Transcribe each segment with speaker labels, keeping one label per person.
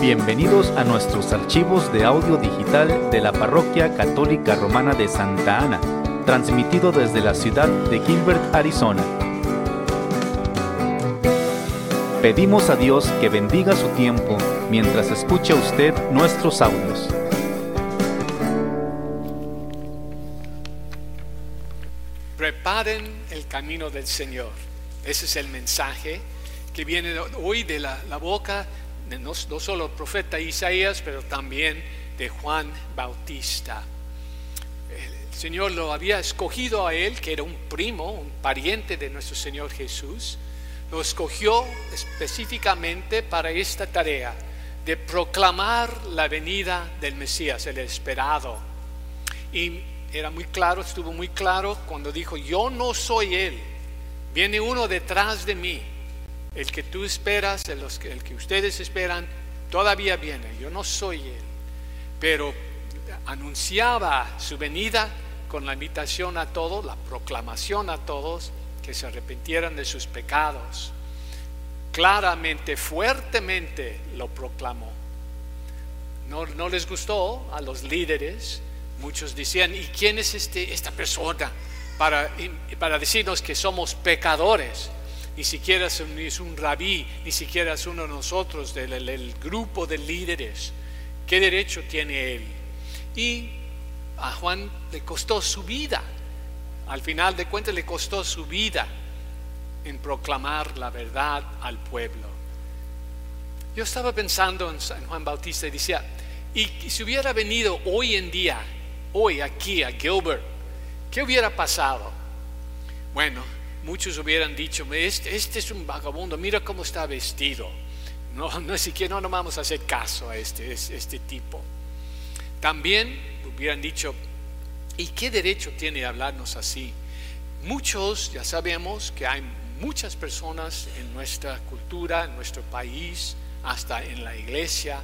Speaker 1: Bienvenidos a nuestros archivos de audio digital de la Parroquia Católica Romana de Santa Ana, transmitido desde la ciudad de Gilbert, Arizona. Pedimos a Dios que bendiga su tiempo mientras escucha usted nuestros audios.
Speaker 2: Preparen el camino del Señor. Ese es el mensaje que viene hoy de la, la boca no, solo el profeta Isaías, pero también de Juan Bautista. El Señor lo había escogido a él, que era un primo, un pariente de nuestro Señor Jesús, lo escogió específicamente para esta tarea de proclamar la venida del Mesías, el esperado. Y era muy claro, estuvo muy claro cuando dijo, yo no soy Él, viene uno detrás de mí el que tú esperas, el, que ustedes esperan, todavía viene. Yo no soy Él. Pero anunciaba su venida con la invitación a todos, la proclamación a todos que se arrepintieran de sus pecados. Claramente, fuertemente lo proclamó. No, no les gustó a los líderes. Muchos decían, ¿y quién es este, esta persona para, para decirnos que somos pecadores? Ni siquiera es un, rabí, ni siquiera es uno de nosotros del grupo de líderes. ¿Qué derecho tiene él? Y a Juan le costó su vida. Al final de cuentas le costó su vida en proclamar la verdad al pueblo. Yo estaba pensando en San Juan Bautista y decía, y si hubiera venido hoy en día, hoy aquí a Gilbert, ¿qué hubiera pasado? Bueno, muchos hubieran dicho, este, este, es un vagabundo, mira cómo está vestido. No, no siquiera no, vamos a hacer caso a este, este tipo. También hubieran dicho, ¿y qué derecho tiene de hablarnos así? Muchos, ya sabemos que hay muchas personas en nuestra cultura, en nuestro país, hasta en la iglesia,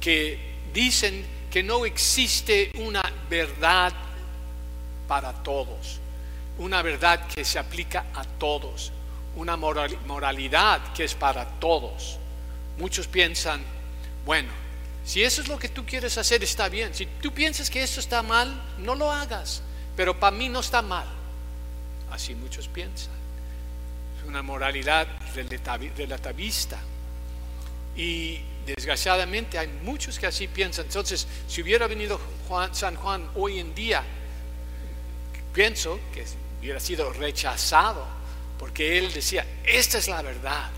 Speaker 2: que dicen que no existe una verdad para todos una verdad que se aplica a todos, una moralidad que es para todos. Muchos piensan, bueno, si eso es lo que tú quieres hacer, está bien. Si tú piensas que esto está mal, no lo hagas, pero para mí no está mal. Así muchos piensan. Es una moralidad relativista. Y desgraciadamente hay muchos que así piensan. Entonces, si hubiera venido San Juan hoy en día, pienso que hubiera sido rechazado, porque él decía, esta es la verdad.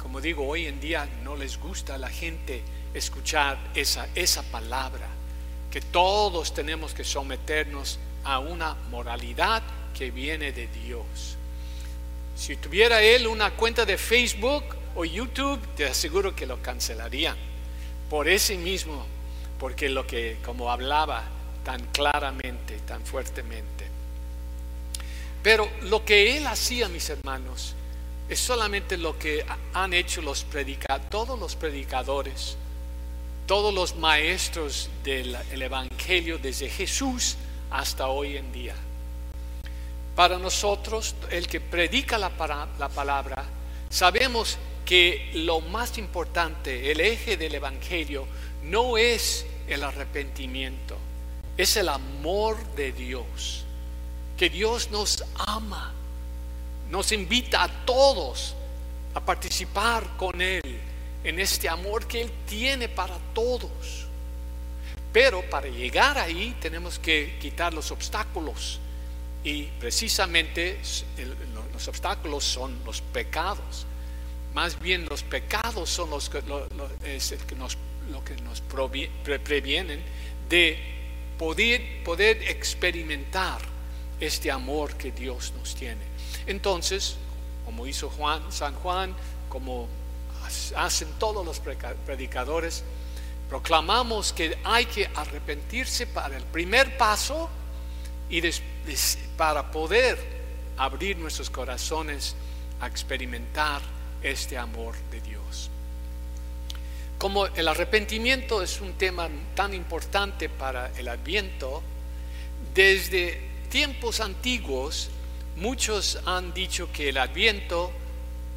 Speaker 2: Como digo, hoy en día no les gusta a la gente escuchar esa, esa palabra, que todos tenemos que someternos a una moralidad que viene de Dios. Si tuviera él una cuenta de Facebook o YouTube, te aseguro que lo cancelarían. Por ese mismo, porque lo que, como hablaba tan claramente, tan fuertemente. Pero lo que él hacía, mis hermanos, es solamente lo que han hecho los predicadores, todos los predicadores, todos los maestros del Evangelio desde Jesús hasta hoy en día. Para nosotros, el que predica la, la palabra, sabemos que lo más importante, el eje del Evangelio, no es el arrepentimiento, es el amor de Dios que Dios nos ama, nos invita a todos a participar con Él en este amor que Él tiene para todos. Pero para llegar ahí tenemos que quitar los obstáculos. Y precisamente los obstáculos son los pecados. Más bien los pecados son los que, lo, que nos, lo que nos previenen de poder, poder experimentar este amor que Dios nos tiene. Entonces, como hizo Juan, San Juan, como hacen todos los predicadores, proclamamos que hay que arrepentirse para el primer paso y para poder abrir nuestros corazones a experimentar este amor de Dios. Como el arrepentimiento es un tema tan importante para el adviento, desde tiempos antiguos, muchos han dicho que el adviento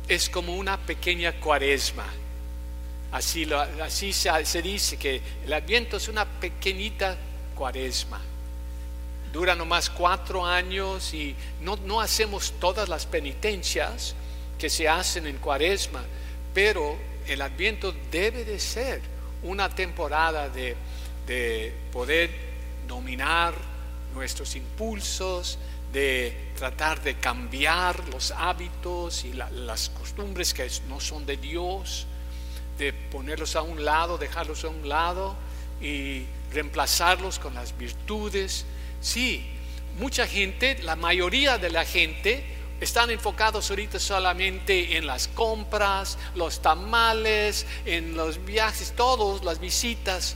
Speaker 2: es como una pequeña cuaresma. Así, así se, dice que el Adviento es una pequeñita cuaresma. Dura nomás cuatro años y no, no hacemos todas las penitencias que se hacen en cuaresma, pero el Adviento debe de ser una temporada de, poder dominar nuestros impulsos, de tratar de cambiar los hábitos y las costumbres que no son de Dios, de ponerlos a un lado, dejarlos a un lado y reemplazarlos con las virtudes. Sí, mucha gente, la mayoría de la gente, están enfocados ahorita solamente en las compras, los tamales, en los viajes, todos, las visitas.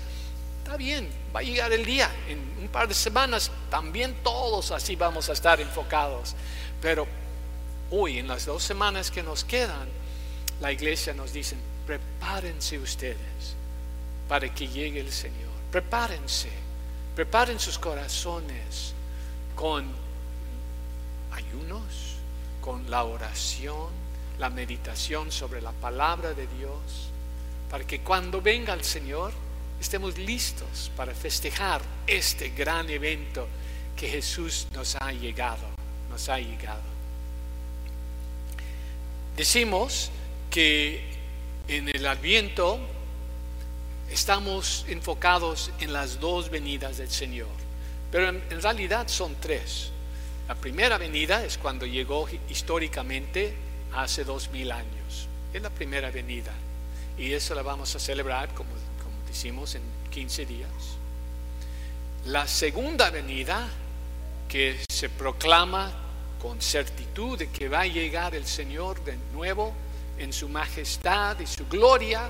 Speaker 2: Está bien, va a llegar el día, en un par de semanas también todos así vamos a estar enfocados. Pero hoy, en las dos semanas que nos quedan, la iglesia nos dice, prepárense ustedes para que llegue el Señor. Prepárense, preparen sus corazones con ayunos, con la oración, la meditación sobre la palabra de Dios, para que cuando venga el Señor estemos listos para festejar este gran evento que Jesús nos ha llegado, nos ha llegado. Decimos que en el Adviento estamos enfocados en las dos venidas del Señor, pero en, realidad son tres. La primera venida es cuando llegó históricamente hace dos mil años. Es la primera venida. Y eso la vamos a celebrar, como, decimos, en 15 días. La segunda venida, que se proclama con certitud de que va a llegar el Señor de nuevo, en su majestad y su gloria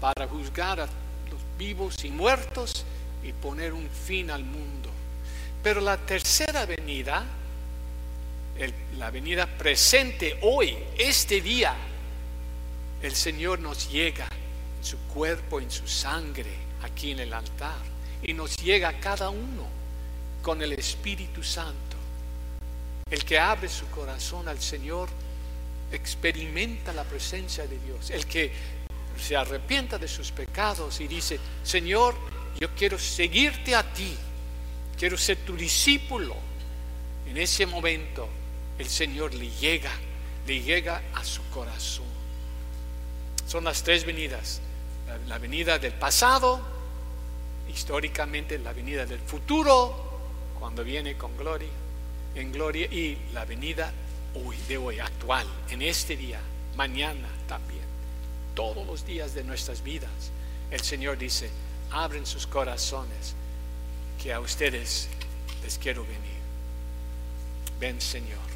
Speaker 2: para juzgar a los vivos y muertos y poner un fin al mundo. Pero la tercera venida, la venida presente hoy, este día, el Señor nos llega su cuerpo, en su sangre, aquí en el altar, y nos llega cada uno con el Espíritu Santo. El que abre su corazón al Señor experimenta la presencia de Dios. El que se arrepienta de sus pecados y dice, Señor, yo quiero seguirte a ti, quiero ser tu discípulo. En ese momento el Señor le llega, le llega a su corazón. Son las tres venidas. La, venida del pasado, históricamente la venida del futuro, cuando viene con gloria, en gloria, y la venida hoy, de hoy, actual, en este día, mañana también, todos los días de nuestras vidas. El Señor dice, abren sus corazones, que a ustedes les quiero venir. Ven Señor.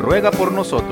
Speaker 1: ruega por nosotros.